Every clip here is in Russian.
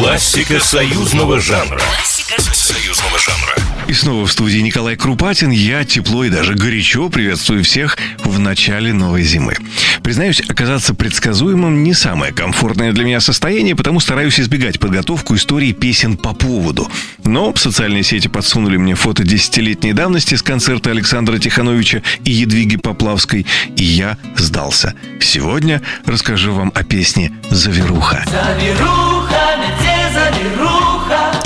Классика союзного жанра. Классика союзного жанра. И снова в студии Николай Крупатин. Я тепло и даже горячо приветствую всех в начале новой зимы. Признаюсь, оказаться предсказуемым не самое комфортное для меня состояние, потому стараюсь избегать подготовку истории песен по поводу. Но социальные сети подсунули мне фото десятилетней давности с концерта Александра Тихановича и Едвиги Поплавской, и я сдался. Сегодня расскажу вам о песне «Заверуха». Заверуха.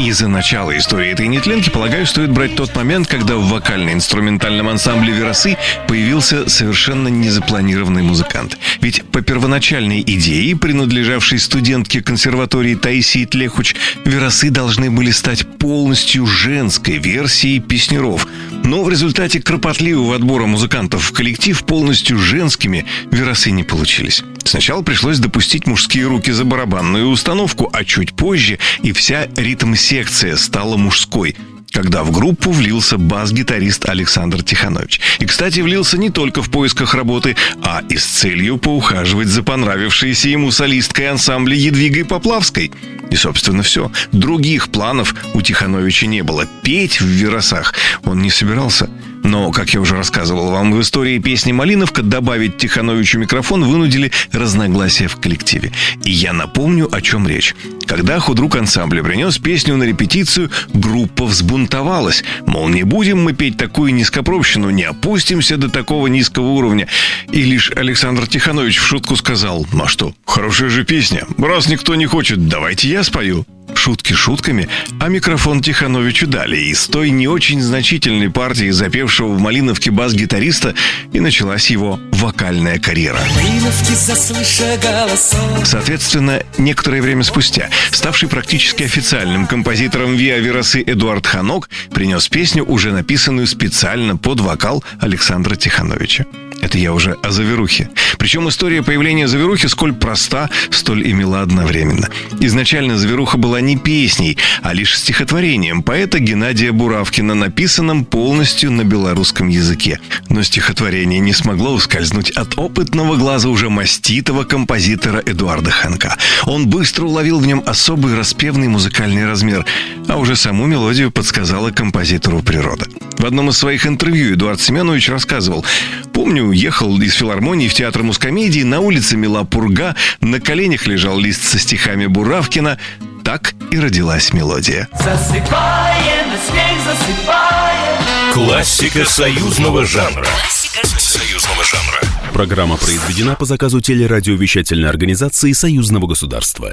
И за начало истории этой нетленки, полагаю, стоит брать тот момент, когда в вокально-инструментальном ансамбле «Веросы» появился совершенно незапланированный музыкант. Ведь по первоначальной идее, принадлежавшей студентке консерватории Таисии Тлехуч, «Веросы» должны были стать полностью женской версией песнеров. Но в результате кропотливого отбора музыкантов в коллектив полностью женскими «Веросы» не получились. Сначала пришлось допустить мужские руки за барабанную установку, а чуть позже и вся ритм-секция стала мужской когда в группу влился бас-гитарист Александр Тиханович. И, кстати, влился не только в поисках работы, а и с целью поухаживать за понравившейся ему солисткой ансамбля Едвигой Поплавской. И, собственно, все. Других планов у Тихановича не было. Петь в Веросах он не собирался. Но, как я уже рассказывал вам в истории песни «Малиновка», добавить Тихановичу микрофон вынудили разногласия в коллективе. И я напомню, о чем речь. Когда худрук ансамбля принес песню на репетицию, группа взбунтовалась. Мол, не будем мы петь такую низкопробщину, не опустимся до такого низкого уровня. И лишь Александр Тиханович в шутку сказал, ну а что, хорошая же песня. Раз никто не хочет, давайте я спою. Шутки шутками, а микрофон Тихановичу дали. И с той не очень значительной партии запевшего в Малиновке бас-гитариста и началась его вокальная карьера. Соответственно, некоторое время спустя, ставший практически официальным композитором Виа Веросы Эдуард Ханок принес песню, уже написанную специально под вокал Александра Тихановича. Это я уже о Заверухе. Причем история появления Заверухи сколь проста, столь и мила одновременно. Изначально Заверуха была не песней, а лишь стихотворением поэта Геннадия Буравкина, написанным полностью на белорусском языке. Но стихотворение не смогло ускользнуть от опытного глаза уже маститого композитора Эдуарда Ханка. Он быстро уловил в нем особый распевный музыкальный размер, а уже саму мелодию подсказала композитору природа. В одном из своих интервью Эдуард Семенович рассказывал, «Помню, ехал из филармонии в театр мускомедии, на улице мела пурга, на коленях лежал лист со стихами Буравкина. Так и родилась мелодия. Засыпаем, снег засыпаем. Классика союзного жанра. Союзного жанра. Программа произведена по заказу телерадиовещательной организации Союзного государства.